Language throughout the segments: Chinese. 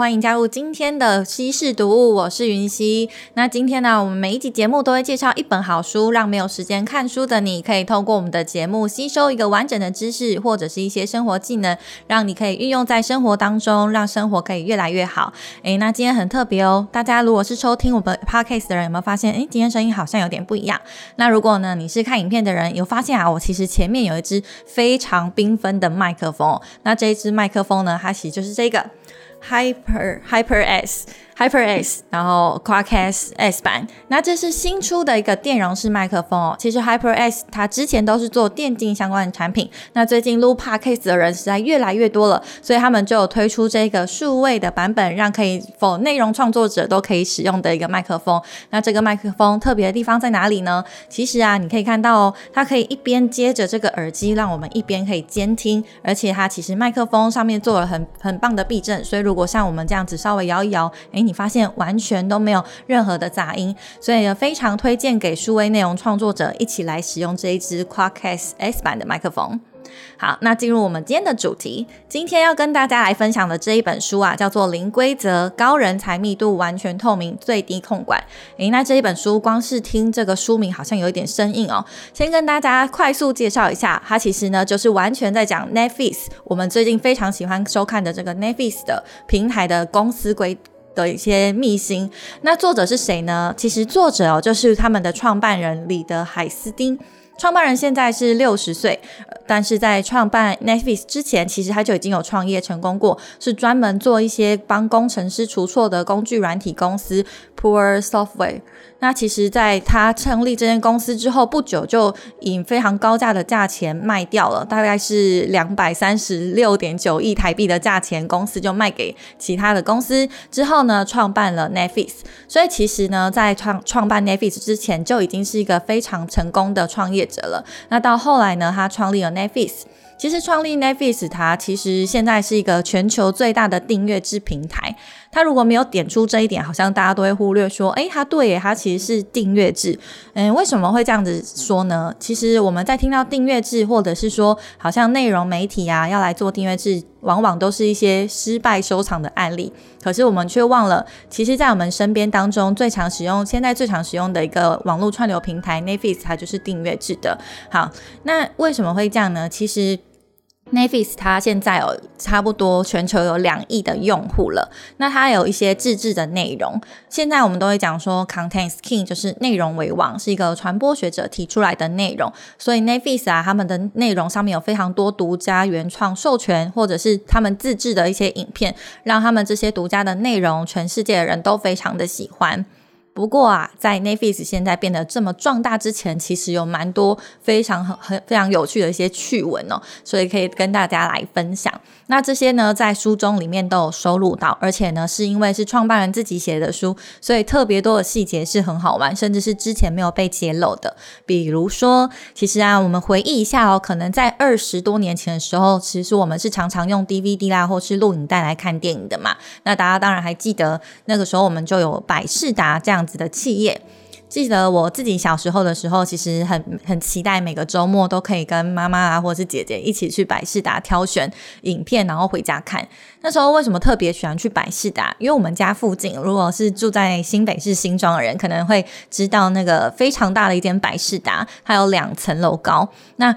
欢迎加入今天的稀世读物，我是云溪。那今天呢，我们每一集节目都会介绍一本好书，让没有时间看书的你可以透过我们的节目吸收一个完整的知识，或者是一些生活技能，让你可以运用在生活当中，让生活可以越来越好。诶，那今天很特别哦，大家如果是收听我们 podcast 的人，有没有发现，诶，今天声音好像有点不一样？那如果呢，你是看影片的人，有发现啊，我其实前面有一支非常缤纷的麦克风，那这一支麦克风呢，它其实就是这个。Hyper Hyper S Hyper S，然后 Quadcast S 版，那这是新出的一个电容式麦克风哦。其实 Hyper S 它之前都是做电竞相关的产品，那最近录 Podcast 的人实在越来越多了，所以他们就有推出这个数位的版本，让可以否内容创作者都可以使用的一个麦克风。那这个麦克风特别的地方在哪里呢？其实啊，你可以看到哦，它可以一边接着这个耳机，让我们一边可以监听，而且它其实麦克风上面做了很很棒的避震，所以如果像我们这样子稍微摇一摇，诶，你你发现完全都没有任何的杂音，所以非常推荐给数位内容创作者一起来使用这一支 Quadcast S 版的麦克风。好，那进入我们今天的主题。今天要跟大家来分享的这一本书啊，叫做《零规则高人才密度完全透明最低控管》。诶，那这一本书光是听这个书名好像有一点生硬哦。先跟大家快速介绍一下，它其实呢就是完全在讲 Netflix，我们最近非常喜欢收看的这个 Netflix 的平台的公司规的一些秘辛。那作者是谁呢？其实作者哦就是他们的创办人李德海斯丁。创办人现在是六十岁，但是在创办 Netflix 之前，其实他就已经有创业成功过，是专门做一些帮工程师除错的工具软体公司 Poor Software。那其实，在他成立这间公司之后不久，就以非常高价的价钱卖掉了，大概是两百三十六点九亿台币的价钱，公司就卖给其他的公司。之后呢，创办了 Netflix。所以其实呢，在创创办 Netflix 之前，就已经是一个非常成功的创业者了。那到后来呢，他创立了 Netflix。其实创立 Netflix，它其实现在是一个全球最大的订阅制平台。他如果没有点出这一点，好像大家都会忽略说，诶，他对，他其实是订阅制。嗯，为什么会这样子说呢？其实我们在听到订阅制，或者是说好像内容媒体啊要来做订阅制，往往都是一些失败收场的案例。可是我们却忘了，其实，在我们身边当中最常使用、现在最常使用的一个网络串流平台 Netflix，它就是订阅制的。好，那为什么会这样呢？其实。Netflix 它现在有差不多全球有两亿的用户了，那它有一些自制的内容。现在我们都会讲说，content king 就是内容为王，是一个传播学者提出来的内容。所以 Netflix 啊，他们的内容上面有非常多独家原创授权，或者是他们自制的一些影片，让他们这些独家的内容，全世界的人都非常的喜欢。不过啊，在 n e t f i s 现在变得这么壮大之前，其实有蛮多非常很很非常有趣的一些趣闻哦，所以可以跟大家来分享。那这些呢，在书中里面都有收录到，而且呢，是因为是创办人自己写的书，所以特别多的细节是很好玩，甚至是之前没有被揭露的。比如说，其实啊，我们回忆一下哦，可能在二十多年前的时候，其实我们是常常用 DVD 啦，或是录影带来看电影的嘛。那大家当然还记得，那个时候我们就有百事达这样。子的企业，记得我自己小时候的时候，其实很很期待每个周末都可以跟妈妈啊，或者是姐姐一起去百事达挑选影片，然后回家看。那时候为什么特别喜欢去百事达？因为我们家附近，如果是住在新北市新庄的人，可能会知道那个非常大的一间百事达，它有两层楼高。那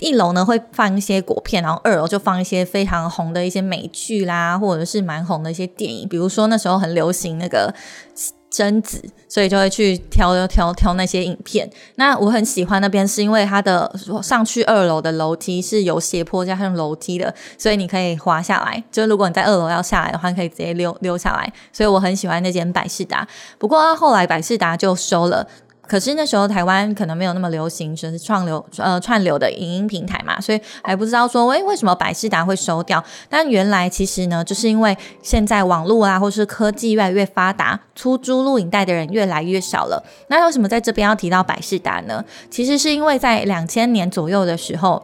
一楼呢会放一些果片，然后二楼就放一些非常红的一些美剧啦，或者是蛮红的一些电影，比如说那时候很流行那个。贞子，所以就会去挑挑挑那些影片。那我很喜欢那边，是因为它的上去二楼的楼梯是有斜坡加上楼梯的，所以你可以滑下来。就如果你在二楼要下来的话，可以直接溜溜下来。所以我很喜欢那间百事达。不过后来百事达就收了。可是那时候台湾可能没有那么流行，就是串流呃串流的影音平台嘛，所以还不知道说，诶为什么百事达会收掉？但原来其实呢，就是因为现在网络啊，或是科技越来越发达，出租录影带的人越来越少了。那为什么在这边要提到百事达呢？其实是因为在两千年左右的时候。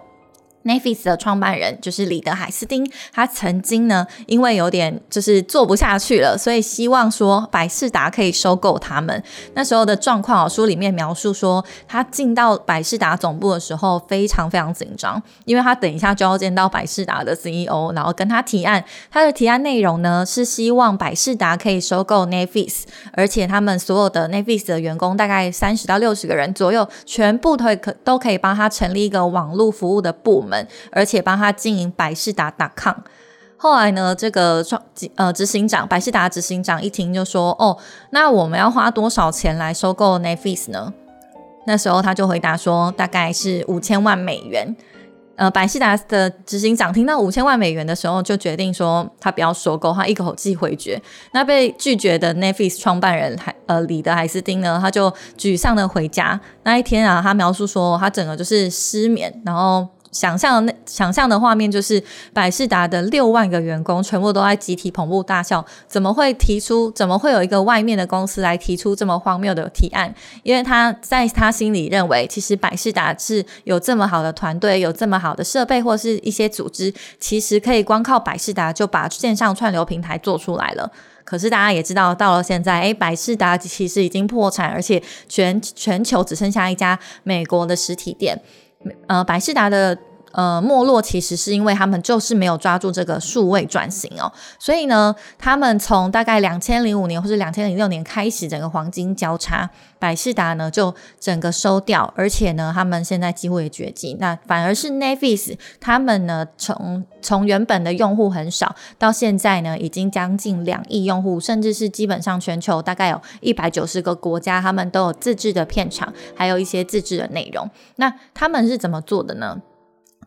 N e f i s 的创办人就是李德海斯汀，他曾经呢，因为有点就是做不下去了，所以希望说百事达可以收购他们。那时候的状况哦，书里面描述说，他进到百事达总部的时候非常非常紧张，因为他等一下就要见到百事达的 CEO，然后跟他提案。他的提案内容呢是希望百事达可以收购 n e f i s 而且他们所有的 n e f i s 的员工大概三十到六十个人左右，全部都可都可以帮他成立一个网络服务的部门。而且帮他经营百事达 .com。后来呢，这个创呃执行长百事达执行长一听就说：“哦，那我们要花多少钱来收购 na 呢？”那时候他就回答说：“大概是五千万美元。”呃，百事达的执行长听到五千万美元的时候，就决定说他不要收购，他一口气回绝。那被拒绝的 n e t f i s 创办人还呃李德海斯汀呢，他就沮丧的回家。那一天啊，他描述说他整个就是失眠，然后。想象那想象的画面就是百事达的六万个员工全部都在集体捧腹大笑，怎么会提出？怎么会有一个外面的公司来提出这么荒谬的提案？因为他在他心里认为，其实百事达是有这么好的团队，有这么好的设备，或是一些组织，其实可以光靠百事达就把线上串流平台做出来了。可是大家也知道，到了现在，诶，百事达其实已经破产，而且全全球只剩下一家美国的实体店。呃，百事达的呃没落，其实是因为他们就是没有抓住这个数位转型哦，所以呢，他们从大概两千零五年或者两千零六年开始，整个黄金交叉，百事达呢就整个收掉，而且呢，他们现在几乎也绝迹。那反而是 Netflix，他们呢从从原本的用户很少，到现在呢已经将近两亿用户，甚至是基本上全球大概有一百九十个国家，他们都有自制的片场，还有一些自制的内容。那他们是怎么做的呢？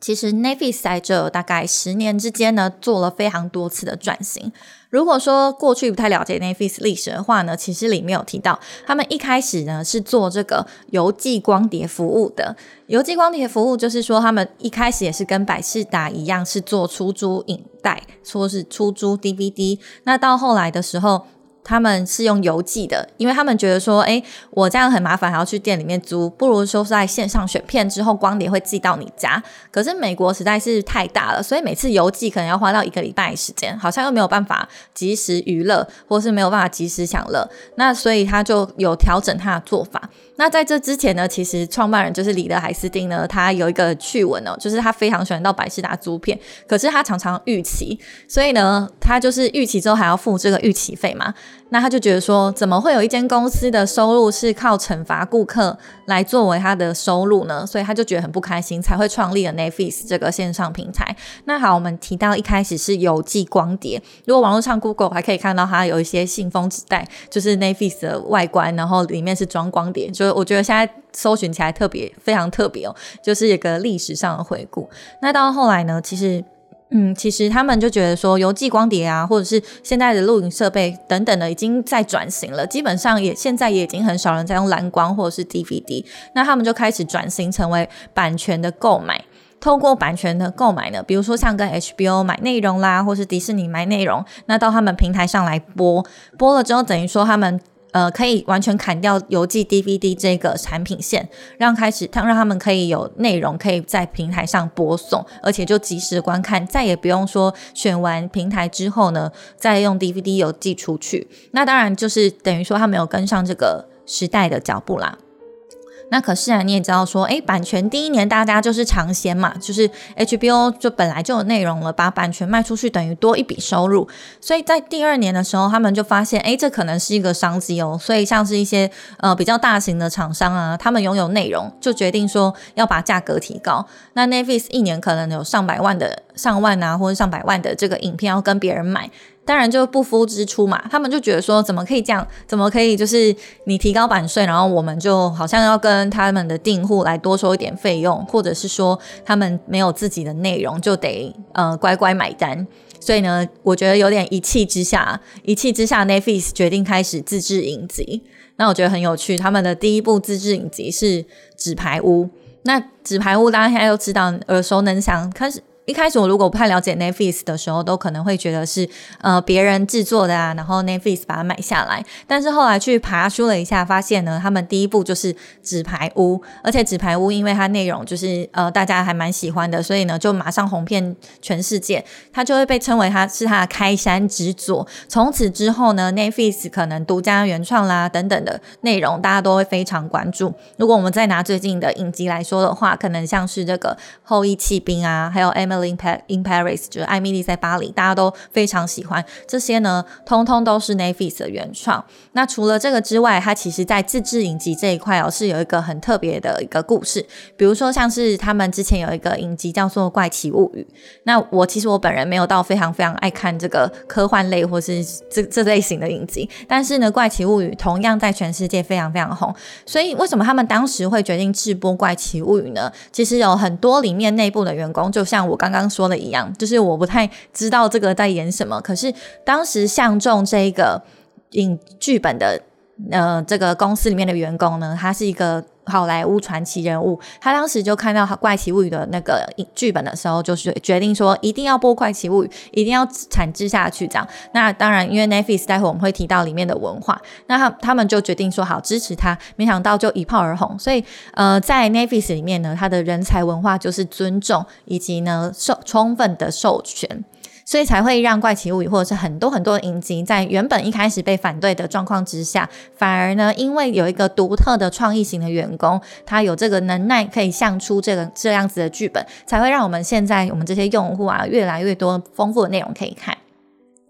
其实 Netflix 在这大概十年之间呢，做了非常多次的转型。如果说过去不太了解 Netflix 历史的话呢，其实里面有提到，他们一开始呢是做这个邮寄光碟服务的。邮寄光碟服务就是说，他们一开始也是跟百事达一样，是做出租影带，说是出租 DVD。那到后来的时候。他们是用邮寄的，因为他们觉得说，哎，我这样很麻烦，还要去店里面租，不如说在线上选片之后，光碟会寄到你家。可是美国实在是太大了，所以每次邮寄可能要花到一个礼拜时间，好像又没有办法及时娱乐，或是没有办法及时享乐。那所以他就有调整他的做法。那在这之前呢，其实创办人就是李德海斯汀呢，他有一个趣闻哦，就是他非常喜欢到百事达租片，可是他常常逾期，所以呢，他就是逾期之后还要付这个逾期费嘛。那他就觉得说，怎么会有一间公司的收入是靠惩罚顾客来作为他的收入呢？所以他就觉得很不开心，才会创立了 Netflix 这个线上平台。那好，我们提到一开始是邮寄光碟，如果网络上 Google 还可以看到它有一些信封纸袋，就是 Netflix 的外观，然后里面是装光碟，就我觉得现在搜寻起来特别非常特别哦，就是一个历史上的回顾。那到后来呢，其实。嗯，其实他们就觉得说，邮寄光碟啊，或者是现在的录影设备等等的，已经在转型了。基本上也现在也已经很少人在用蓝光或者是 DVD。那他们就开始转型成为版权的购买，透过版权的购买呢，比如说像跟 HBO 买内容啦，或是迪士尼买内容，那到他们平台上来播，播了之后等于说他们。呃，可以完全砍掉邮寄 DVD 这个产品线，让开始他让他们可以有内容可以在平台上播送，而且就及时观看，再也不用说选完平台之后呢，再用 DVD 邮寄出去。那当然就是等于说他没有跟上这个时代的脚步啦。那可是啊，你也知道说，哎，版权第一年大家就是尝鲜嘛，就是 HBO 就本来就有内容了，把版权卖出去等于多一笔收入，所以在第二年的时候，他们就发现，哎，这可能是一个商机哦，所以像是一些呃比较大型的厂商啊，他们拥有内容，就决定说要把价格提高。那 Netflix 一年可能有上百万的上万啊，或者上百万的这个影片要跟别人买。当然就不敷支出嘛，他们就觉得说怎么可以这样，怎么可以就是你提高版税，然后我们就好像要跟他们的订户来多收一点费用，或者是说他们没有自己的内容就得呃乖乖买单。所以呢，我觉得有点一气之下，一气之下，Netflix 决定开始自制影集。那我觉得很有趣，他们的第一部自制影集是《纸牌屋》。那《纸牌屋》大家现在都知道耳熟能详，开始。一开始我如果不太了解 Netflix 的时候，都可能会觉得是呃别人制作的啊，然后 Netflix 把它买下来。但是后来去爬书了一下，发现呢，他们第一部就是《纸牌屋》，而且《纸牌屋》因为它内容就是呃大家还蛮喜欢的，所以呢就马上红遍全世界，它就会被称为它是它的开山之作。从此之后呢，Netflix 可能独家原创啦等等的内容，大家都会非常关注。如果我们再拿最近的影集来说的话，可能像是这个《后裔弃兵》啊，还有《M in Paris》，就是艾米丽在巴黎，大家都非常喜欢。这些呢，通通都是 Netflix 的原创。那除了这个之外，它其实在自制影集这一块哦，是有一个很特别的一个故事。比如说，像是他们之前有一个影集叫做《怪奇物语》。那我其实我本人没有到非常非常爱看这个科幻类或是这这类型的影集，但是呢，《怪奇物语》同样在全世界非常非常红。所以为什么他们当时会决定制播《怪奇物语》呢？其实有很多里面内部的员工，就像我刚刚说的一样，就是我不太知道这个在演什么。可是当时相中这个影剧本的呃这个公司里面的员工呢，他是一个。好莱坞传奇人物，他当时就看到《怪奇物语》的那个剧本的时候，就是决定说一定要播《怪奇物语》，一定要产制下去这样。那当然，因为 Netflix 待会我们会提到里面的文化，那他他们就决定说好支持他。没想到就一炮而红，所以呃，在 Netflix 里面呢，他的人才文化就是尊重以及呢授充分的授权。所以才会让怪奇物语或者是很多很多的影集，在原本一开始被反对的状况之下，反而呢，因为有一个独特的创意型的员工，他有这个能耐可以像出这个这样子的剧本，才会让我们现在我们这些用户啊，越来越多丰富的内容可以看。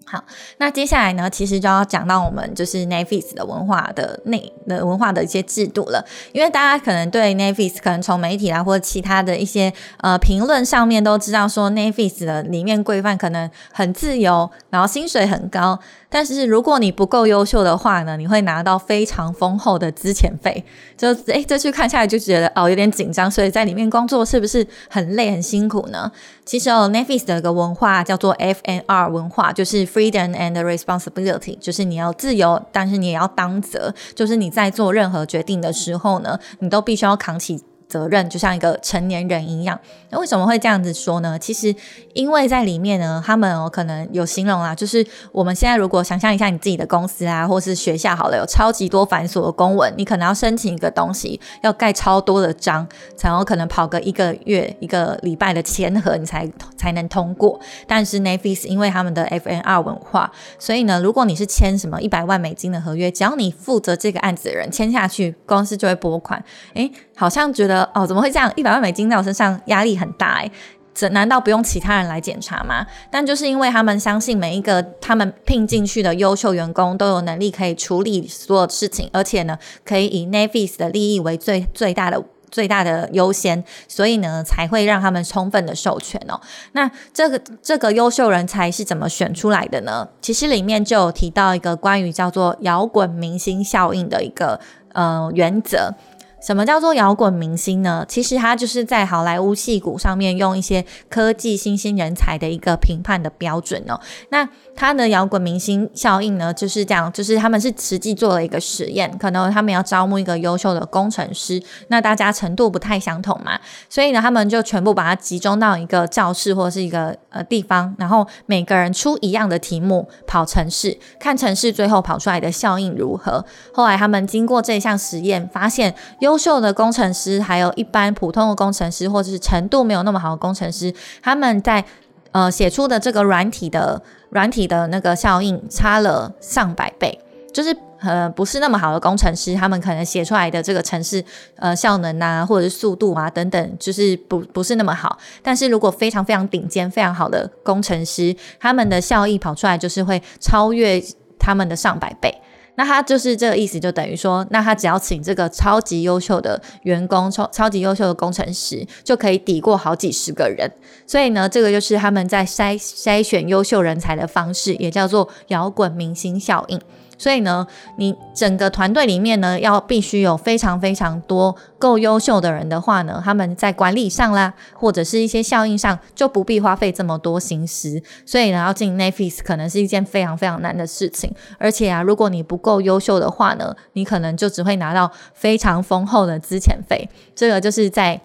好，那接下来呢，其实就要讲到我们就是 NAFIS 的文化的内的文化的一些制度了。因为大家可能对 NAFIS 可能从媒体啊或者其他的一些呃评论上面都知道说 NAFIS 的里面规范可能很自由，然后薪水很高。但是如果你不够优秀的话呢，你会拿到非常丰厚的资遣费。就诶，这去看下来就觉得哦有点紧张，所以在里面工作是不是很累很辛苦呢？其实哦，Netflix 的一个文化叫做 FNR 文化，就是 Freedom and Responsibility，就是你要自由，但是你也要当责，就是你在做任何决定的时候呢，你都必须要扛起。责任就像一个成年人一样，那为什么会这样子说呢？其实因为在里面呢，他们哦可能有形容啊，就是我们现在如果想象一下你自己的公司啊，或是学校好了，有超级多繁琐的公文，你可能要申请一个东西，要盖超多的章，才有可能跑个一个月、一个礼拜的签合，你才才能通过。但是 Netflix 因为他们的 FNR 文化，所以呢，如果你是签什么一百万美金的合约，只要你负责这个案子的人签下去，公司就会拨款。诶，好像觉得哦，怎么会这样？一百万美金在我身上压力很大哎，这难道不用其他人来检查吗？但就是因为他们相信每一个他们聘进去的优秀员工都有能力可以处理所有事情，而且呢，可以以 Netflix 的利益为最最大的最大的优先，所以呢，才会让他们充分的授权哦。那这个这个优秀人才是怎么选出来的呢？其实里面就有提到一个关于叫做摇滚明星效应的一个呃原则。什么叫做摇滚明星呢？其实它就是在好莱坞戏骨上面用一些科技新兴人才的一个评判的标准哦。那它的摇滚明星效应呢，就是这样，就是他们是实际做了一个实验，可能他们要招募一个优秀的工程师，那大家程度不太相同嘛，所以呢，他们就全部把它集中到一个教室或者是一个呃地方，然后每个人出一样的题目跑城市，看城市最后跑出来的效应如何。后来他们经过这项实验，发现优优秀的工程师，还有一般普通的工程师，或者是程度没有那么好的工程师，他们在呃写出的这个软体的软体的那个效应差了上百倍，就是呃不是那么好的工程师，他们可能写出来的这个程式呃效能啊，或者是速度啊等等，就是不不是那么好。但是如果非常非常顶尖、非常好的工程师，他们的效益跑出来就是会超越他们的上百倍。那他就是这个意思，就等于说，那他只要请这个超级优秀的员工，超超级优秀的工程师，就可以抵过好几十个人。所以呢，这个就是他们在筛筛选优秀人才的方式，也叫做摇滚明星效应。所以呢，你整个团队里面呢，要必须有非常非常多够优秀的人的话呢，他们在管理上啦，或者是一些效应上，就不必花费这么多心思。所以呢，要进 n e f i s 可能是一件非常非常难的事情。而且啊，如果你不够优秀的话呢，你可能就只会拿到非常丰厚的资遣费。这个就是在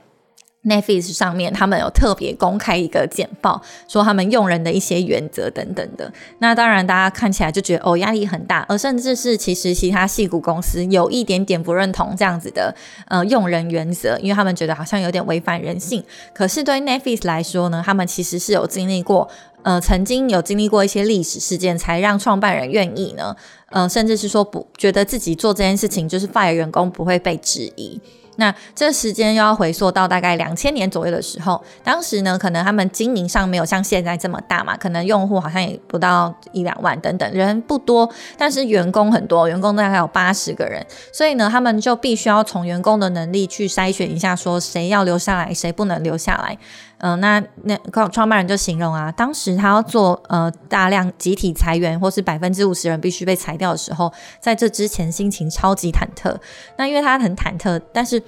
Netflix 上面，他们有特别公开一个简报，说他们用人的一些原则等等的。那当然，大家看起来就觉得哦，压力很大，而甚至是其实其他戏股公司有一点点不认同这样子的呃用人原则，因为他们觉得好像有点违反人性。可是对 Netflix 来说呢，他们其实是有经历过呃曾经有经历过一些历史事件，才让创办人愿意呢，呃，甚至是说不觉得自己做这件事情就是 fire 员工不会被质疑。那这时间又要回溯到大概两千年左右的时候，当时呢，可能他们经营上没有像现在这么大嘛，可能用户好像也不到一两万等等，人不多，但是员工很多，员工大概有八十个人，所以呢，他们就必须要从员工的能力去筛选一下，说谁要留下来，谁不能留下来。嗯，那那创办人就形容啊，当时他要做呃大量集体裁员，或是百分之五十人必须被裁掉的时候，在这之前心情超级忐忑。那因为他很忐忑，但是。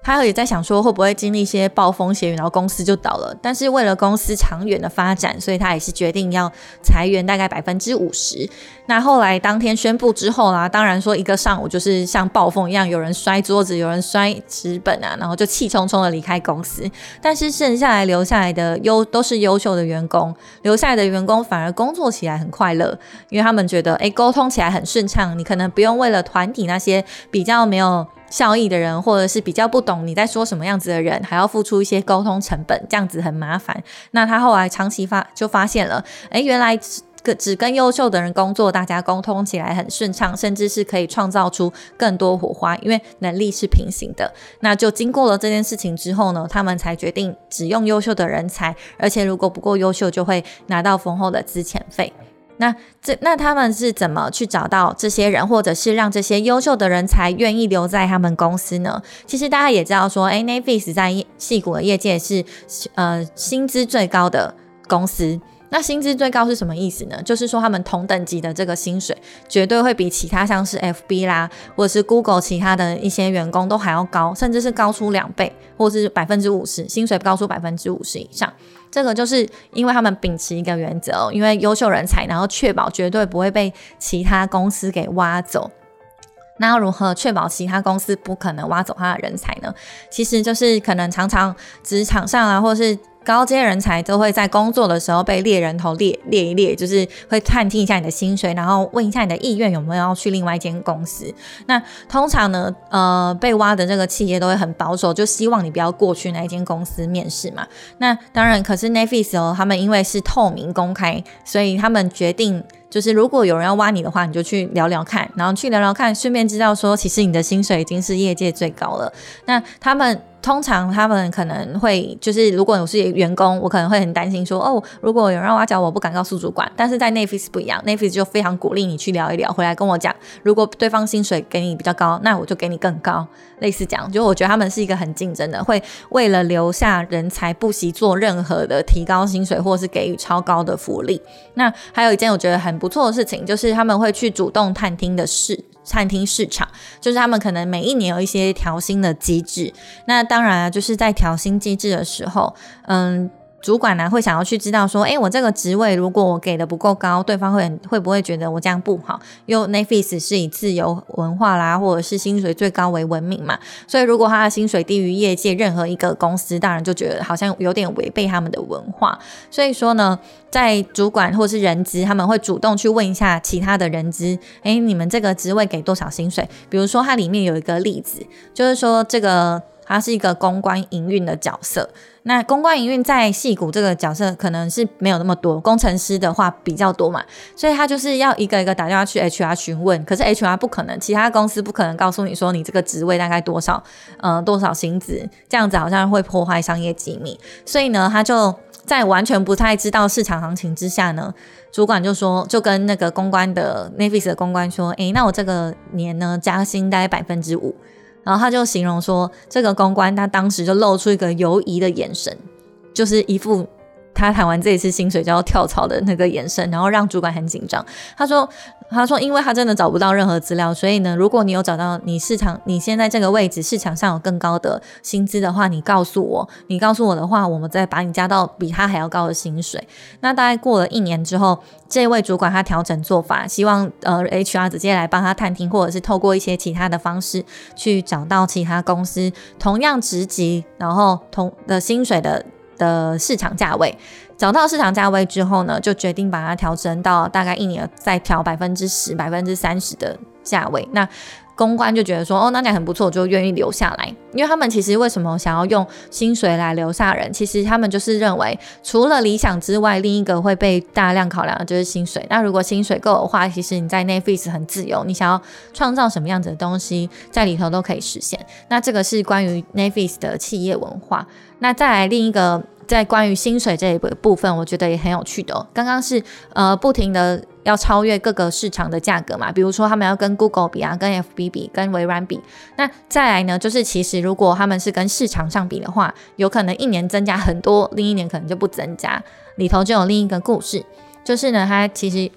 他也在想说会不会经历一些暴风雪雨，然后公司就倒了。但是为了公司长远的发展，所以他也是决定要裁员大概百分之五十。那后来当天宣布之后啦，当然说一个上午就是像暴风一样，有人摔桌子，有人摔纸本啊，然后就气冲冲的离开公司。但是剩下来留下来的优都是优秀的员工，留下来的员工反而工作起来很快乐，因为他们觉得诶沟通起来很顺畅，你可能不用为了团体那些比较没有。效益的人，或者是比较不懂你在说什么样子的人，还要付出一些沟通成本，这样子很麻烦。那他后来长期发就发现了，哎，原来只只跟优秀的人工作，大家沟通起来很顺畅，甚至是可以创造出更多火花，因为能力是平行的。那就经过了这件事情之后呢，他们才决定只用优秀的人才，而且如果不够优秀，就会拿到丰厚的资遣费。那这那他们是怎么去找到这些人，或者是让这些优秀的人才愿意留在他们公司呢？其实大家也知道说，哎，Netflix 在戏骨的业界是呃薪资最高的公司。那薪资最高是什么意思呢？就是说他们同等级的这个薪水，绝对会比其他像是 FB 啦，或者是 Google 其他的一些员工都还要高，甚至是高出两倍，或者是百分之五十，薪水高出百分之五十以上。这个就是因为他们秉持一个原则，因为优秀人才，然后确保绝对不会被其他公司给挖走。那要如何确保其他公司不可能挖走他的人才呢？其实就是可能常常职场上啊，或是。高阶人才都会在工作的时候被猎人头猎猎一猎，就是会探听一下你的薪水，然后问一下你的意愿有没有要去另外一间公司。那通常呢，呃，被挖的这个企业都会很保守，就希望你不要过去那一间公司面试嘛。那当然，可是 Netflix 哦，他们因为是透明公开，所以他们决定。就是如果有人要挖你的话，你就去聊聊看，然后去聊聊看，顺便知道说，其实你的薪水已经是业界最高了。那他们通常他们可能会就是，如果我是员工，我可能会很担心说，哦，如果有人要挖角我，不敢告诉主管。但是在 Netflix 不一样，Netflix 就非常鼓励你去聊一聊，回来跟我讲，如果对方薪水给你比较高，那我就给你更高。类似讲，就我觉得他们是一个很竞争的，会为了留下人才，不惜做任何的提高薪水，或是给予超高的福利。那还有一件我觉得很不错的事情，就是他们会去主动探听的市探听市场，就是他们可能每一年有一些调薪的机制。那当然啊，就是在调薪机制的时候，嗯。主管呢会想要去知道说，哎，我这个职位如果我给的不够高，对方会会不会觉得我这样不好？因为 Netflix 是以自由文化啦，或者是薪水最高为闻名嘛，所以如果他的薪水低于业界任何一个公司，当然就觉得好像有点违背他们的文化。所以说呢，在主管或是人资，他们会主动去问一下其他的人资，哎，你们这个职位给多少薪水？比如说它里面有一个例子，就是说这个。他是一个公关营运的角色，那公关营运在戏谷这个角色可能是没有那么多，工程师的话比较多嘛，所以他就是要一个一个打电话去 HR 询问，可是 HR 不可能，其他公司不可能告诉你说你这个职位大概多少，呃，多少薪资，这样子好像会破坏商业机密，所以呢，他就在完全不太知道市场行情之下呢，主管就说，就跟那个公关的 n a v i s 的公关说，诶，那我这个年呢加薪大概百分之五。然后他就形容说，这个公关他当时就露出一个犹疑的眼神，就是一副他谈完这一次薪水就要跳槽的那个眼神，然后让主管很紧张。他说：“他说，因为他真的找不到任何资料，所以呢，如果你有找到你市场你现在这个位置市场上有更高的薪资的话，你告诉我，你告诉我的话，我们再把你加到比他还要高的薪水。那大概过了一年之后，这位主管他调整做法，希望呃 HR 直接来帮他探听，或者是透过一些其他的方式去找到其他公司同样职级，然后同的薪水的。”的市场价位，找到市场价位之后呢，就决定把它调整到大概一年再调百分之十、百分之三十的价位。那公关就觉得说，哦，那讲很不错，就愿意留下来。因为他们其实为什么想要用薪水来留下人？其实他们就是认为，除了理想之外，另一个会被大量考量的就是薪水。那如果薪水够的话，其实你在 Netflix 很自由，你想要创造什么样子的东西，在里头都可以实现。那这个是关于 Netflix 的企业文化。那再来另一个，在关于薪水这一部分，我觉得也很有趣的。刚刚是呃不停的要超越各个市场的价格嘛，比如说他们要跟 Google 比啊，跟 FB 比，跟微软比。那再来呢，就是其实如果他们是跟市场上比的话，有可能一年增加很多，另一年可能就不增加。里头就有另一个故事，就是呢，他其实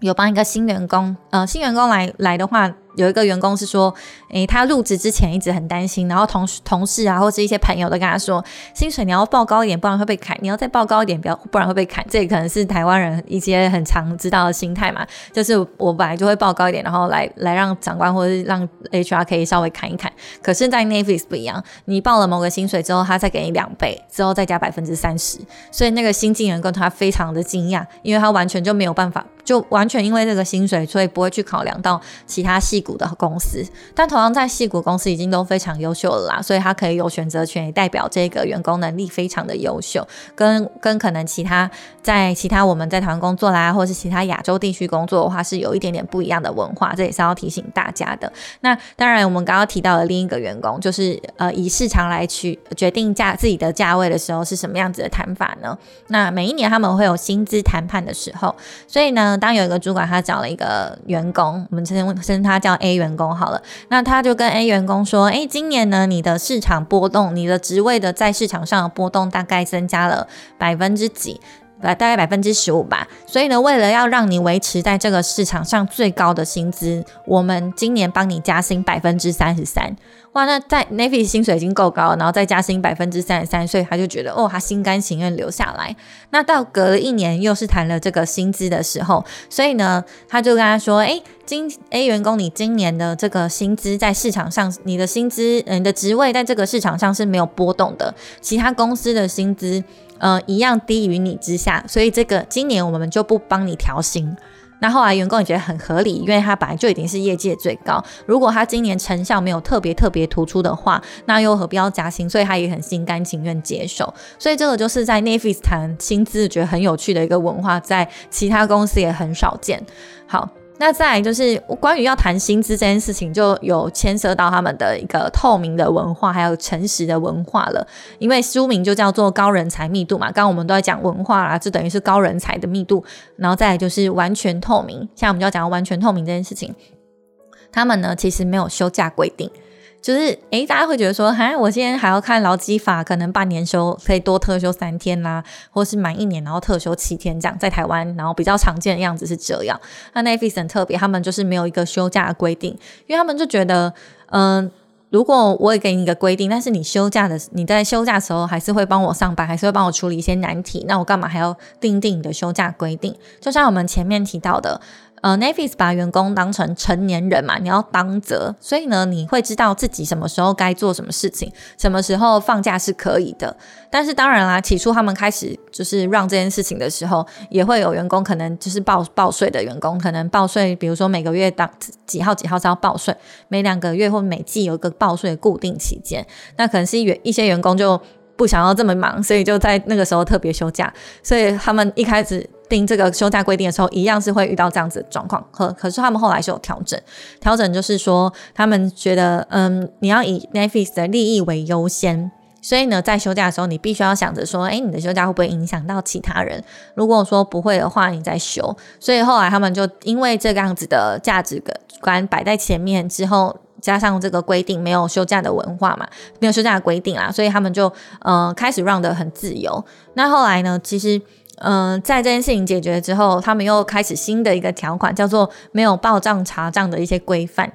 有帮一个新员工，呃，新员工来来的话。有一个员工是说，诶，他入职之前一直很担心，然后同同事啊，或是一些朋友都跟他说，薪水你要报高一点，不然会被砍；你要再报高一点，不要不然会被砍。这可能是台湾人一些很常知道的心态嘛，就是我本来就会报高一点，然后来来让长官或者让 HR 可以稍微砍一砍。可是，在 Navyis 不一样，你报了某个薪水之后，他再给你两倍，之后再加百分之三十，所以那个新进员工他非常的惊讶，因为他完全就没有办法。就完全因为这个薪水，所以不会去考量到其他细股的公司。但同样在细股公司已经都非常优秀了啦，所以他可以有选择权，也代表这个员工能力非常的优秀，跟跟可能其他在其他我们在台湾工作啦，或是其他亚洲地区工作的话，是有一点点不一样的文化，这也是要提醒大家的。那当然，我们刚刚提到的另一个员工，就是呃以市场来去决定价自己的价位的时候，是什么样子的谈法呢？那每一年他们会有薪资谈判的时候，所以呢。当有一个主管他找了一个员工，我们称称他叫 A 员工好了，那他就跟 A 员工说：“哎，今年呢，你的市场波动，你的职位的在市场上的波动大概增加了百分之几？大概百分之十五吧。所以呢，为了要让你维持在这个市场上最高的薪资，我们今年帮你加薪百分之三十三。”哇，那在 Navy 薪水已经够高，然后再加薪百分之三十三，所以他就觉得哦，他心甘情愿留下来。那到隔了一年，又是谈了这个薪资的时候，所以呢，他就跟他说：“哎，今 A 员工，你今年的这个薪资在市场上，你的薪资，你的职位在这个市场上是没有波动的，其他公司的薪资，呃，一样低于你之下，所以这个今年我们就不帮你调薪。”那后来员工也觉得很合理，因为他本来就已经是业界最高。如果他今年成效没有特别特别突出的话，那又何必要加薪？所以他也很心甘情愿接受。所以这个就是在 Netflix 谈薪资，觉得很有趣的一个文化，在其他公司也很少见。好。那再来就是关于要谈薪资这件事情，就有牵涉到他们的一个透明的文化，还有诚实的文化了。因为书名就叫做高人才密度嘛，刚刚我们都在讲文化啊，就等于是高人才的密度。然后再来就是完全透明，现在我们就要讲完全透明这件事情。他们呢其实没有休假规定。就是诶，大家会觉得说，哈，我今天还要看劳基法，可能半年休可以多特休三天啦，或是满一年然后特休七天这样，在台湾然后比较常见的样子是这样。那 n e t f i 特别，他们就是没有一个休假的规定，因为他们就觉得，嗯，如果我也给你一个规定，但是你休假的你在休假时候还是会帮我上班，还是会帮我处理一些难题，那我干嘛还要定定你的休假规定？就像我们前面提到的。呃，Netflix 把员工当成成年人嘛，你要当责，所以呢，你会知道自己什么时候该做什么事情，什么时候放假是可以的。但是当然啦，起初他们开始就是让这件事情的时候，也会有员工可能就是报报税的员工，可能报税，比如说每个月当几号几号是要报税，每两个月或每季有个报税固定期间，那可能是员一些员工就不想要这么忙，所以就在那个时候特别休假，所以他们一开始。定这个休假规定的时候，一样是会遇到这样子的状况。可可是他们后来是有调整，调整就是说，他们觉得，嗯，你要以 Netflix 的利益为优先，所以呢，在休假的时候，你必须要想着说，哎，你的休假会不会影响到其他人？如果说不会的话，你再休。所以后来他们就因为这个样子的价值观摆在前面之后。加上这个规定，没有休假的文化嘛，没有休假的规定啦，所以他们就呃开始 run 的很自由。那后来呢，其实嗯，在这件事情解决之后，他们又开始新的一个条款，叫做没有报账查账的一些规范。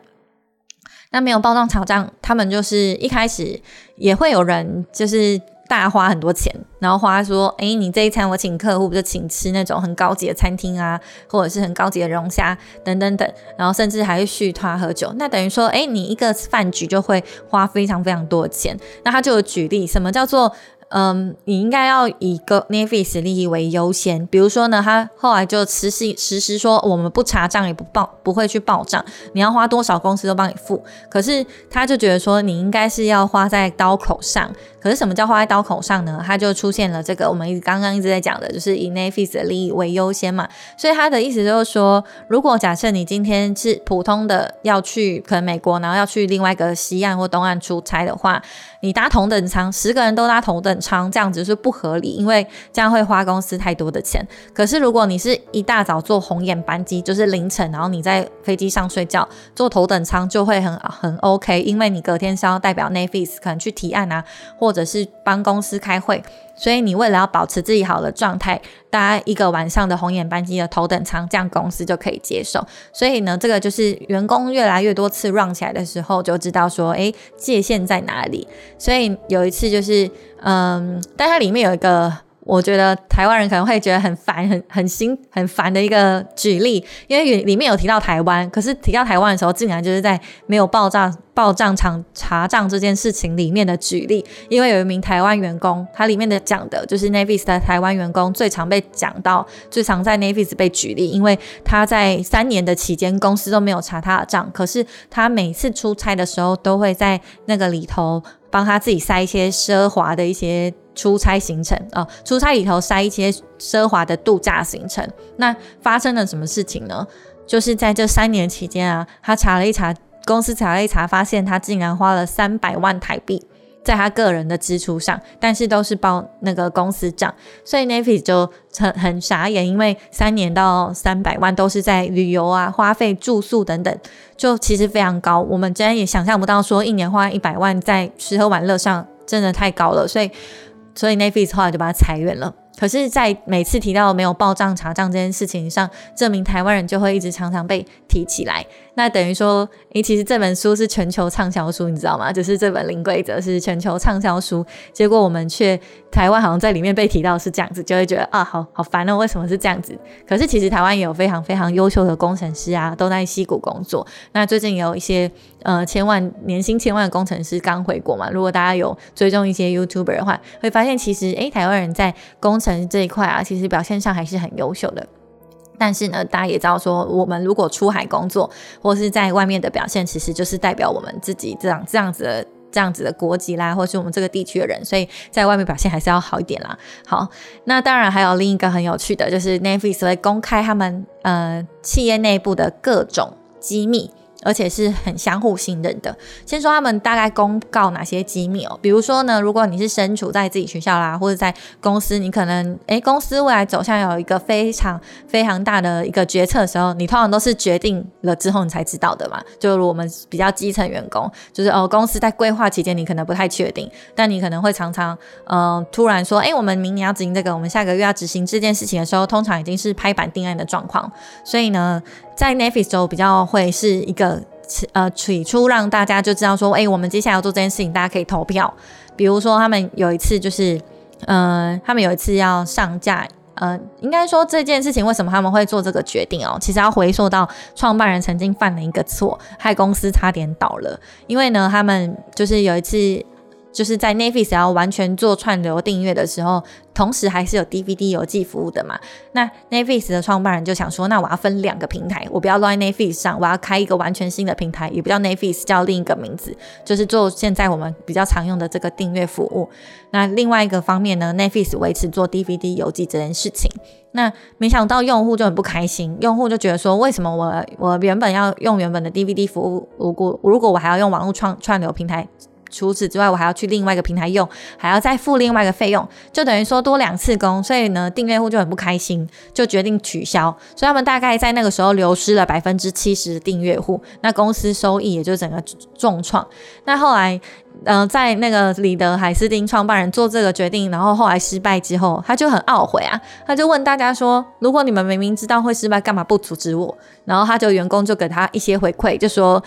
那没有报账查账，他们就是一开始也会有人就是大花很多钱，然后花说，哎，你这一餐我请客户，不就请吃那种很高级的餐厅啊，或者是很高级的龙虾等等等，然后甚至还会续他喝酒。那等于说，哎，你一个饭局就会花非常非常多的钱。那他就有举例，什么叫做？嗯，你应该要以个 n e f i s 利益为优先。比如说呢，他后来就实施实施说，我们不查账也不报，不会去报账，你要花多少公司都帮你付。可是他就觉得说，你应该是要花在刀口上。可是什么叫花在刀口上呢？他就出现了这个我们刚刚一直在讲的，就是以 n e f i s 的利益为优先嘛。所以他的意思就是说，如果假设你今天是普通的要去可能美国，然后要去另外一个西岸或东岸出差的话，你搭同等舱，十个人都搭同等舱，这样子是不合理，因为这样会花公司太多的钱。可是如果你是一大早坐红眼班机，就是凌晨，然后你在飞机上睡觉，坐头等舱就会很很 OK，因为你隔天是要代表 Navy 可能去提案啊，或者是帮公司开会。所以你为了要保持自己好的状态，搭一个晚上的红眼班机的头等舱，这样公司就可以接受。所以呢，这个就是员工越来越多次 run 起来的时候，就知道说，哎，界限在哪里。所以有一次就是，嗯，但它里面有一个。我觉得台湾人可能会觉得很烦、很很心很烦的一个举例，因为里面有提到台湾，可是提到台湾的时候，竟然就是在没有报账、报账场查账这件事情里面的举例。因为有一名台湾员工，他里面的讲的就是 Navis 的台湾员工最常被讲到、最常在 Navis 被举例，因为他在三年的期间，公司都没有查他的账，可是他每次出差的时候，都会在那个里头帮他自己塞一些奢华的一些。出差行程啊，出差里头塞一些奢华的度假行程。那发生了什么事情呢？就是在这三年期间啊，他查了一查，公司查了一查，发现他竟然花了三百万台币在他个人的支出上，但是都是报那个公司账。所以 Navy 就很很傻眼，因为三年到三百万都是在旅游啊、花费、住宿等等，就其实非常高。我们真然也想象不到，说一年花一百万在吃喝玩乐上，真的太高了。所以。所以 Netflix 后来就把他裁员了。可是，在每次提到没有报账查账这件事情上，这名台湾人就会一直常常被提起来。那等于说，诶，其实这本书是全球畅销书，你知道吗？就是这本《零规则》是全球畅销书，结果我们却台湾好像在里面被提到是这样子，就会觉得啊，好好烦哦，为什么是这样子？可是其实台湾也有非常非常优秀的工程师啊，都在西谷工作。那最近也有一些呃千万年薪千万的工程师刚回国嘛。如果大家有追踪一些 YouTuber 的话，会发现其实诶，台湾人在工程这一块啊，其实表现上还是很优秀的。但是呢，大家也知道说，我们如果出海工作或是在外面的表现，其实就是代表我们自己这样这样子的这样子的国籍啦，或是我们这个地区的人，所以在外面表现还是要好一点啦。好，那当然还有另一个很有趣的，就是 n e t f i s 会公开他们呃企业内部的各种机密。而且是很相互信任的。先说他们大概公告哪些机密哦，比如说呢，如果你是身处在自己学校啦，或者在公司，你可能诶公司未来走向有一个非常非常大的一个决策的时候，你通常都是决定了之后你才知道的嘛。就如我们比较基层员工，就是哦公司在规划期间你可能不太确定，但你可能会常常嗯突然说，诶，我们明年要执行这个，我们下个月要执行这件事情的时候，通常已经是拍板定案的状况。所以呢，在 Netflix 时候比较会是一个。呃，起初让大家就知道说，哎，我们接下来要做这件事情，大家可以投票。比如说，他们有一次就是，呃，他们有一次要上架，呃，应该说这件事情为什么他们会做这个决定哦？其实要回溯到创办人曾经犯了一个错，害公司差点倒了。因为呢，他们就是有一次。就是在 n e t f i x 要完全做串流订阅的时候，同时还是有 DVD 邮寄服务的嘛。那 n e t f i x 的创办人就想说，那我要分两个平台，我不要乱 n e t f i x 上，我要开一个完全新的平台，也不叫 n e t f i x 叫另一个名字，就是做现在我们比较常用的这个订阅服务。那另外一个方面呢 n e t f i x 维持做 DVD 邮寄这件事情。那没想到用户就很不开心，用户就觉得说，为什么我我原本要用原本的 DVD 服务，如果如果我还要用网络串串流平台？除此之外，我还要去另外一个平台用，还要再付另外一个费用，就等于说多两次工。所以呢，订阅户就很不开心，就决定取消。所以他们大概在那个时候流失了百分之七十的订阅户，那公司收益也就整个重创。那后来。嗯，在那个李德海斯汀创办人做这个决定，然后后来失败之后，他就很懊悔啊，他就问大家说：“如果你们明明知道会失败，干嘛不阻止我？”然后他就员工就给他一些回馈，就说。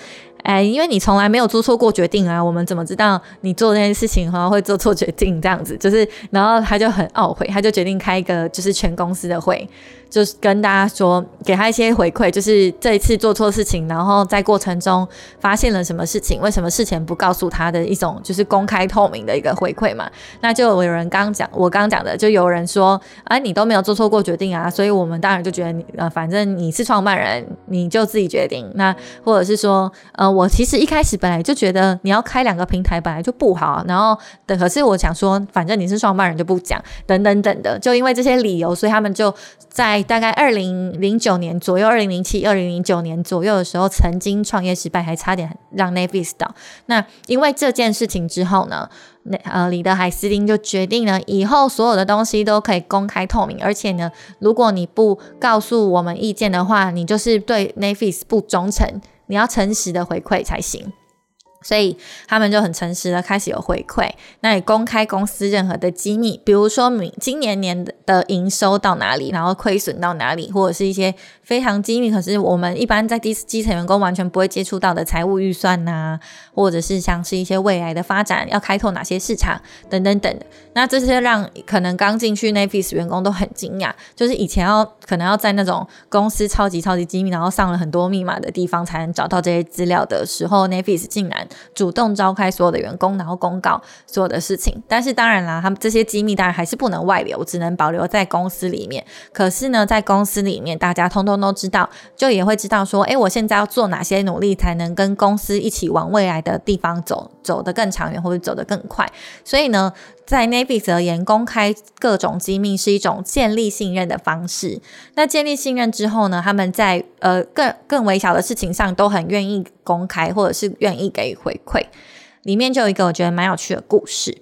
哎，因为你从来没有做错过决定啊，我们怎么知道你做这件事情哈会做错决定？这样子就是，然后他就很懊悔，他就决定开一个就是全公司的会，就是跟大家说，给他一些回馈，就是这一次做错事情，然后在过程中发现了什么事情，为什么事前不告诉他的一种就是公开透明的一个回馈嘛？那就有人刚讲，我刚讲的，就有人说，啊，你都没有做错过决定啊，所以我们当然就觉得你呃，反正你是创办人，你就自己决定。那或者是说，呃。我其实一开始本来就觉得你要开两个平台本来就不好，然后等可是我想说，反正你是创办人就不讲，等等等的，就因为这些理由，所以他们就在大概二零零九年左右，二零零七、二零零九年左右的时候，曾经创业失败，还差点让 Navis 倒。那因为这件事情之后呢，那呃李德海斯汀就决定呢，以后所有的东西都可以公开透明，而且呢，如果你不告诉我们意见的话，你就是对 Navis 不忠诚。你要诚实的回馈才行，所以他们就很诚实的开始有回馈，那也公开公司任何的机密，比如说明今年年的营收到哪里，然后亏损到哪里，或者是一些。非常机密，可是我们一般在基基层员工完全不会接触到的财务预算呐，或者是像是一些未来的发展要开拓哪些市场等等等。那这些让可能刚进去 Navis 员工都很惊讶，就是以前要可能要在那种公司超级超级机密，然后上了很多密码的地方才能找到这些资料的时候，Navis 竟然主动召开所有的员工，然后公告所有的事情。但是当然啦，他们这些机密当然还是不能外流，只能保留在公司里面。可是呢，在公司里面，大家通通。都知道，就也会知道说，哎，我现在要做哪些努力，才能跟公司一起往未来的地方走，走得更长远，或者走得更快。所以呢，在 Navis 而言，公开各种机密是一种建立信任的方式。那建立信任之后呢，他们在呃更更微小的事情上都很愿意公开，或者是愿意给予回馈。里面就有一个我觉得蛮有趣的故事。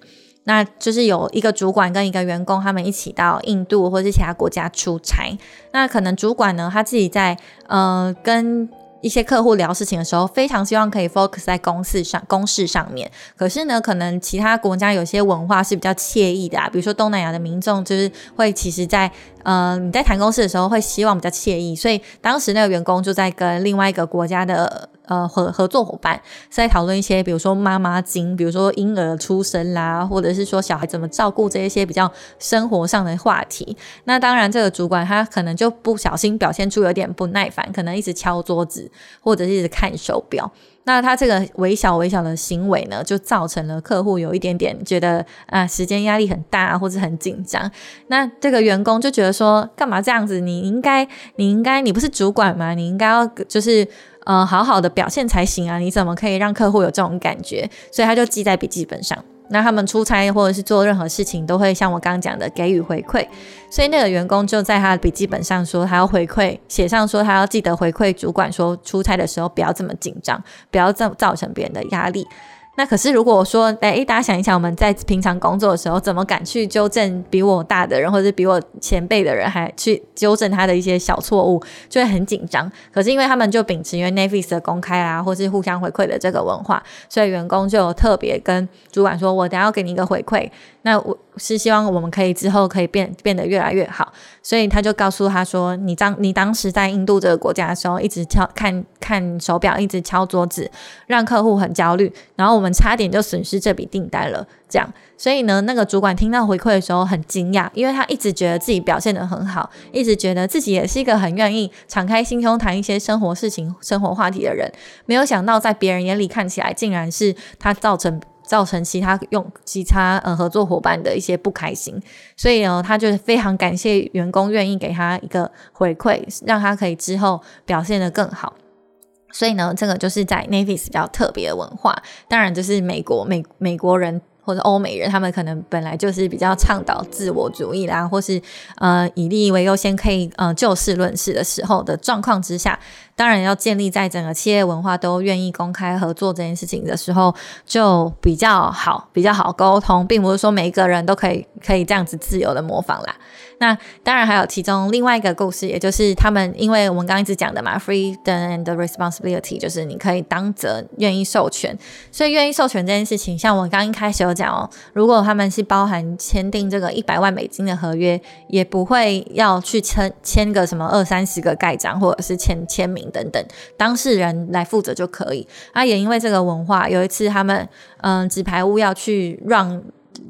那就是有一个主管跟一个员工，他们一起到印度或是其他国家出差。那可能主管呢，他自己在呃跟一些客户聊事情的时候，非常希望可以 focus 在公事上、公事上面。可是呢，可能其他国家有些文化是比较惬意的啊，比如说东南亚的民众就是会其实，在呃你在谈公事的时候会希望比较惬意，所以当时那个员工就在跟另外一个国家的。呃，合合作伙伴在讨论一些，比如说妈妈经，比如说婴儿出生啦，或者是说小孩怎么照顾这一些比较生活上的话题。那当然，这个主管他可能就不小心表现出有点不耐烦，可能一直敲桌子，或者是一直看手表。那他这个微小微小的行为呢，就造成了客户有一点点觉得啊，时间压力很大，或者很紧张。那这个员工就觉得说，干嘛这样子？你应该，你应该，你不是主管吗？你应该要就是。呃，好好的表现才行啊！你怎么可以让客户有这种感觉？所以他就记在笔记本上。那他们出差或者是做任何事情，都会像我刚刚讲的给予回馈。所以那个员工就在他的笔记本上说，他要回馈，写上说他要记得回馈主管，说出差的时候不要这么紧张，不要造造成别人的压力。那可是，如果说，哎，大家想一想，我们在平常工作的时候，怎么敢去纠正比我大的人，或者比我前辈的人，还去纠正他的一些小错误，就会很紧张。可是因为他们就秉持因为 Navis 的公开啊，或是互相回馈的这个文化，所以员工就特别跟主管说：“我等下要给你一个回馈。”那我是希望我们可以之后可以变变得越来越好，所以他就告诉他说：“你当你当时在印度这个国家的时候，一直敲看看手表，一直敲桌子，让客户很焦虑，然后我们差点就损失这笔订单了。”这样，所以呢，那个主管听到回馈的时候很惊讶，因为他一直觉得自己表现得很好，一直觉得自己也是一个很愿意敞开心胸谈一些生活事情、生活话题的人，没有想到在别人眼里看起来，竟然是他造成。造成其他用其他呃合作伙伴的一些不开心，所以呢，他就非常感谢员工愿意给他一个回馈，让他可以之后表现得更好。所以呢，这个就是在 Navis 比较特别的文化。当然，就是美国美美国人或者欧美人，他们可能本来就是比较倡导自我主义啦，或是呃以利益为优先，可以呃就事论事的时候的状况之下。当然要建立在整个企业文化都愿意公开合作这件事情的时候，就比较好，比较好沟通，并不是说每一个人都可以可以这样子自由的模仿啦。那当然还有其中另外一个故事，也就是他们，因为我们刚一直讲的嘛，freedom and responsibility，就是你可以当责，愿意授权。所以愿意授权这件事情，像我刚一开始有讲哦，如果他们是包含签订这个一百万美金的合约，也不会要去签签个什么二三十个盖章，或者是签签名等等，当事人来负责就可以。啊，也因为这个文化，有一次他们嗯纸牌屋要去让。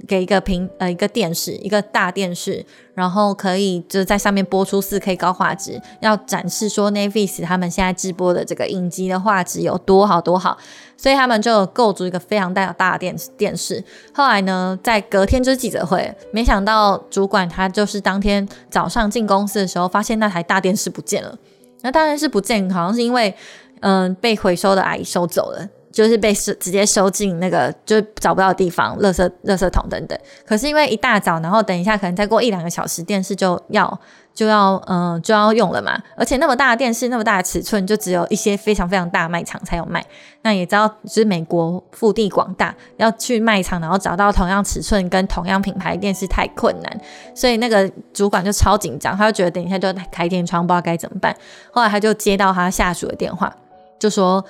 给一个屏呃一个电视一个大电视，然后可以就是在上面播出四 K 高画质，要展示说 Navis 他们现在直播的这个影集的画质有多好多好，所以他们就构筑一个非常大的大电电视。后来呢，在隔天就是记者会，没想到主管他就是当天早上进公司的时候，发现那台大电视不见了。那当然是不健康是因为嗯被回收的阿姨收走了。就是被收直接收进那个就找不到地方，垃圾垃圾桶等等。可是因为一大早，然后等一下可能再过一两个小时，电视就要就要嗯就要用了嘛。而且那么大的电视，那么大的尺寸，就只有一些非常非常大卖场才有卖。那也知道，就是美国腹地广大，要去卖场然后找到同样尺寸跟同样品牌电视太困难，所以那个主管就超紧张，他就觉得等一下就开天窗，不知道该怎么办。后来他就接到他下属的电话，就说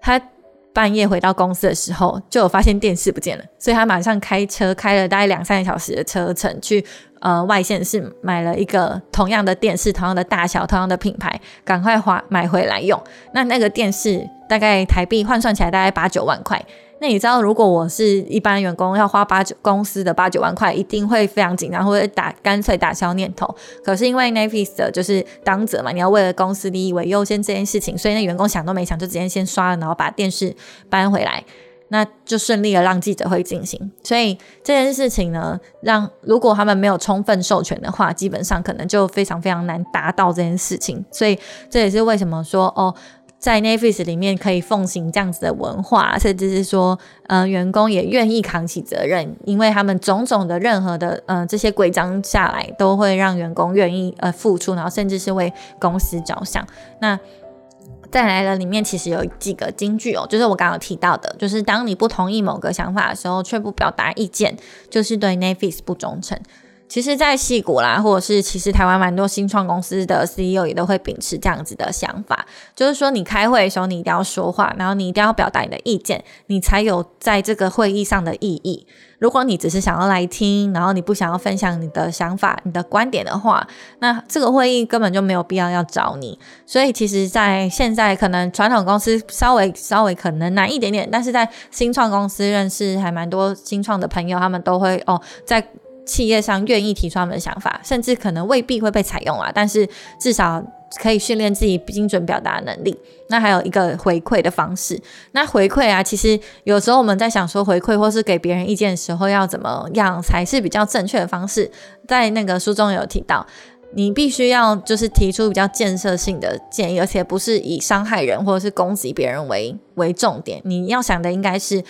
他。半夜回到公司的时候，就有发现电视不见了，所以他马上开车开了大概两三个小时的车程去呃外县市买了一个同样的电视，同样的大小，同样的品牌，赶快花买回来用。那那个电视大概台币换算起来大概八九万块。那你知道，如果我是一般员工，要花八九公司的八九万块，一定会非常紧张，或者打干脆打消念头。可是因为 Navis 的就是当者嘛，你要为了公司利益为优先这件事情，所以那员工想都没想就直接先刷了，然后把电视搬回来，那就顺利的让记者会进行。所以这件事情呢，让如果他们没有充分授权的话，基本上可能就非常非常难达到这件事情。所以这也是为什么说哦。在 Navis 里面可以奉行这样子的文化，甚至是说，呃，员工也愿意扛起责任，因为他们种种的任何的，呃，这些规章下来，都会让员工愿意呃付出，然后甚至是为公司着想。那再来了，里面其实有几个金句哦，就是我刚刚提到的，就是当你不同意某个想法的时候，却不表达意见，就是对 Navis 不忠诚。其实，在戏骨啦，或者是其实台湾蛮多新创公司的 CEO 也都会秉持这样子的想法，就是说你开会的时候，你一定要说话，然后你一定要表达你的意见，你才有在这个会议上的意义。如果你只是想要来听，然后你不想要分享你的想法、你的观点的话，那这个会议根本就没有必要要找你。所以，其实，在现在可能传统公司稍微稍微可能难一点点，但是在新创公司认识还蛮多新创的朋友，他们都会哦在。企业上愿意提出他们的想法，甚至可能未必会被采用啊，但是至少可以训练自己精准表达能力。那还有一个回馈的方式，那回馈啊，其实有时候我们在想说回馈或是给别人意见的时候，要怎么样才是比较正确的方式？在那个书中有提到，你必须要就是提出比较建设性的建议，而且不是以伤害人或者是攻击别人为为重点。你要想的应该是，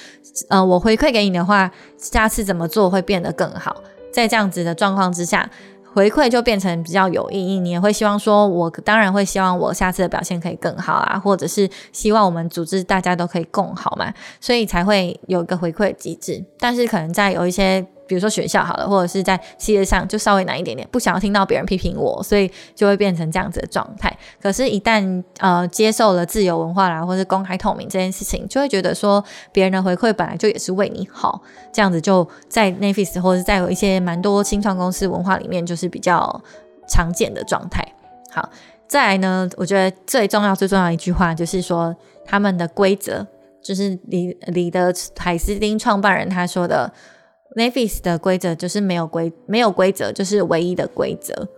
呃，我回馈给你的话，下次怎么做会变得更好。在这样子的状况之下，回馈就变成比较有意义。你也会希望说，我当然会希望我下次的表现可以更好啊，或者是希望我们组织大家都可以共好嘛，所以才会有一个回馈机制。但是可能在有一些。比如说学校好了，或者是在事业上就稍微难一点点，不想要听到别人批评我，所以就会变成这样子的状态。可是，一旦呃接受了自由文化啦，或者公开透明这件事情，就会觉得说别人的回馈本来就也是为你好，这样子就在 n e f i s 或者在有一些蛮多新创公司文化里面，就是比较常见的状态。好，再来呢，我觉得最重要最重要一句话就是说他们的规则，就是李李的海斯丁创办人他说的。Navis 的规则就是没有规没有规则，就是唯一的规则。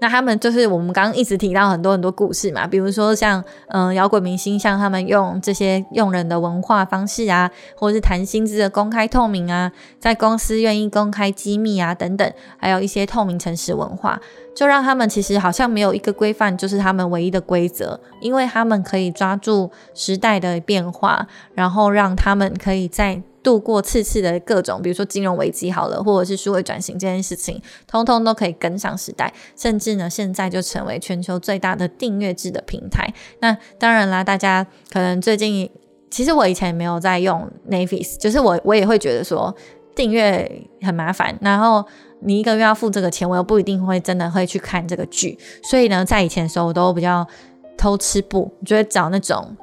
那他们就是我们刚刚一直提到很多很多故事嘛，比如说像嗯摇滚明星，像他们用这些用人的文化方式啊，或者是谈薪资的公开透明啊，在公司愿意公开机密啊等等，还有一些透明诚实文化，就让他们其实好像没有一个规范，就是他们唯一的规则，因为他们可以抓住时代的变化，然后让他们可以在。度过次次的各种，比如说金融危机好了，或者是数位转型这件事情，通通都可以跟上时代，甚至呢，现在就成为全球最大的订阅制的平台。那当然啦，大家可能最近，其实我以前没有在用 Navis，就是我我也会觉得说订阅很麻烦，然后你一个月要付这个钱，我又不一定会真的会去看这个剧，所以呢，在以前的时候我都比较偷吃布，就会找那种。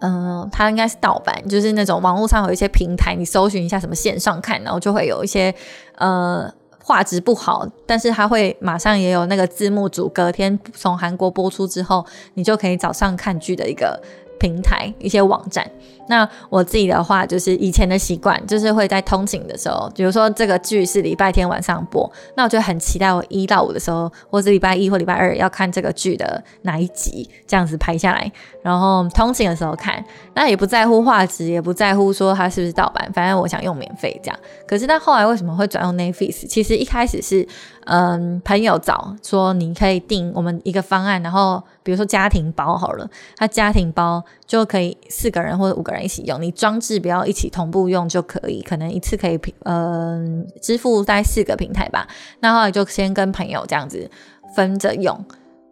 嗯，它应该是盗版，就是那种网络上有一些平台，你搜寻一下什么线上看，然后就会有一些呃画质不好，但是它会马上也有那个字幕组，隔天从韩国播出之后，你就可以早上看剧的一个。平台一些网站，那我自己的话就是以前的习惯，就是会在通勤的时候，比如说这个剧是礼拜天晚上播，那我就很期待我一到五的时候，或者礼拜一或礼拜二要看这个剧的哪一集，这样子拍下来，然后通勤的时候看，那也不在乎画质，也不在乎说它是不是盗版，反正我想用免费这样。可是，但后来为什么会转用 Netflix？其实一开始是。嗯，朋友找说你可以订我们一个方案，然后比如说家庭包好了，他家庭包就可以四个人或者五个人一起用，你装置不要一起同步用就可以，可能一次可以平嗯支付在四个平台吧。那后来就先跟朋友这样子分着用，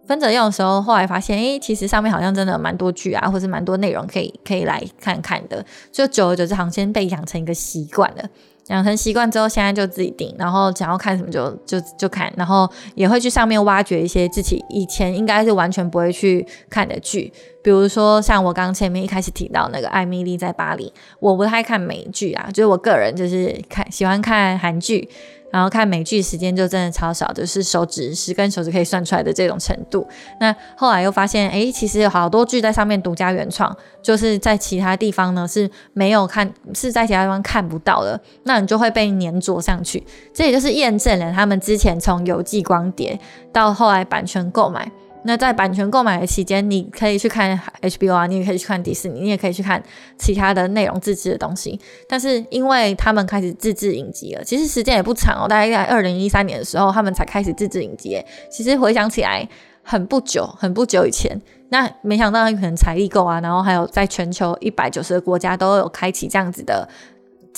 分着用的时候，后来发现诶，其实上面好像真的蛮多剧啊，或是蛮多内容可以可以来看看的，就久而久之，好像先被养成一个习惯了。养成习惯之后，现在就自己定，然后想要看什么就就就看，然后也会去上面挖掘一些自己以前应该是完全不会去看的剧，比如说像我刚前面一开始提到那个《艾米丽在巴黎》，我不太看美剧啊，就是我个人就是看喜欢看韩剧。然后看美剧时间就真的超少，就是手指十根手指可以算出来的这种程度。那后来又发现，哎，其实有好多剧在上面独家原创，就是在其他地方呢 是没有看，是在其他地方看不到的，那你就会被粘着上去。这也就是验证了他们之前从邮寄光碟到后来版权购买。那在版权购买的期间，你可以去看 HBO 啊，你也可以去看迪士尼，你也可以去看其他的内容自制的东西。但是因为他们开始自制影集了，其实时间也不长哦，大概在二零一三年的时候，他们才开始自制影集。其实回想起来，很不久，很不久以前。那没想到可能财力够啊，然后还有在全球一百九十个国家都有开启这样子的。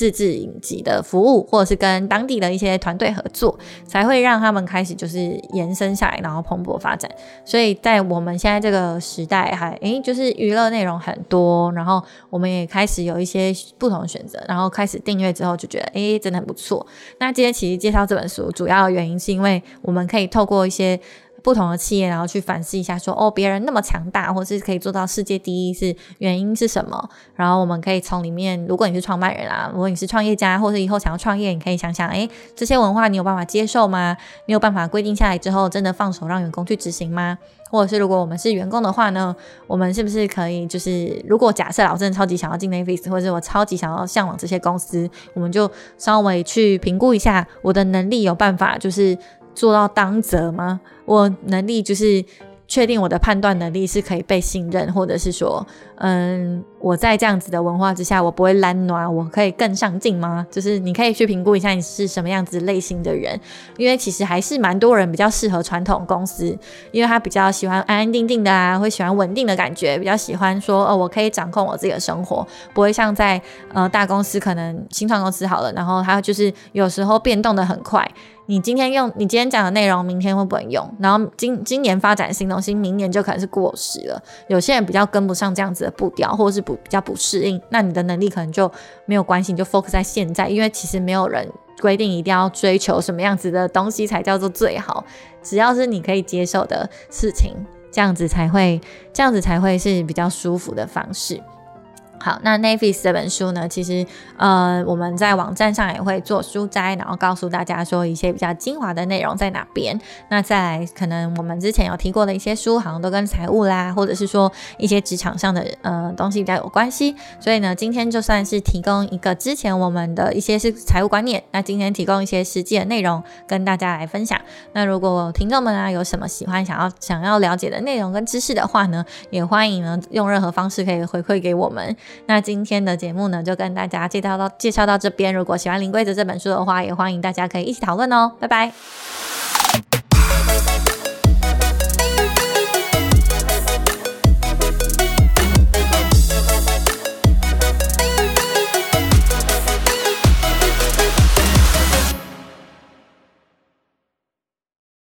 自制影集的服务，或者是跟当地的一些团队合作，才会让他们开始就是延伸下来，然后蓬勃发展。所以在我们现在这个时代，还诶，就是娱乐内容很多，然后我们也开始有一些不同选择，然后开始订阅之后就觉得诶，真的很不错。那今天其实介绍这本书，主要原因是因为我们可以透过一些。不同的企业，然后去反思一下，说哦，别人那么强大，或是可以做到世界第一，是原因是什么？然后我们可以从里面，如果你是创办人啊，如果你是创业家，或者以后想要创业，你可以想想，哎，这些文化你有办法接受吗？你有办法规定下来之后，真的放手让员工去执行吗？或者是如果我们是员工的话呢，我们是不是可以，就是如果假设老真的超级想要进 n f i s 或者是我超级想要向往这些公司，我们就稍微去评估一下我的能力有办法，就是。做到当责吗？我能力就是确定我的判断能力是可以被信任，或者是说，嗯。我在这样子的文化之下，我不会懒暖，我可以更上进吗？就是你可以去评估一下你是什么样子类型的人，因为其实还是蛮多人比较适合传统公司，因为他比较喜欢安安定定的啊，会喜欢稳定的感觉，比较喜欢说哦，我可以掌控我自己的生活，不会像在呃大公司可能新创公司好了，然后他就是有时候变动的很快，你今天用你今天讲的内容，明天会不会用？然后今今年发展新东西，明年就可能是过时了。有些人比较跟不上这样子的步调，或者是不。比较不适应，那你的能力可能就没有关系，你就 focus 在现在，因为其实没有人规定一定要追求什么样子的东西才叫做最好，只要是你可以接受的事情，这样子才会，这样子才会是比较舒服的方式。好，那 Navis 这本书呢？其实，呃，我们在网站上也会做书摘，然后告诉大家说一些比较精华的内容在哪边。那再来，可能我们之前有提过的一些书，好像都跟财务啦，或者是说一些职场上的呃东西比较有关系。所以呢，今天就算是提供一个之前我们的一些是财务观念，那今天提供一些实际的内容跟大家来分享。那如果听众们啊有什么喜欢想要想要了解的内容跟知识的话呢，也欢迎呢用任何方式可以回馈给我们。那今天的节目呢，就跟大家介绍到介绍到这边。如果喜欢《零规则》这本书的话，也欢迎大家可以一起讨论哦。拜拜。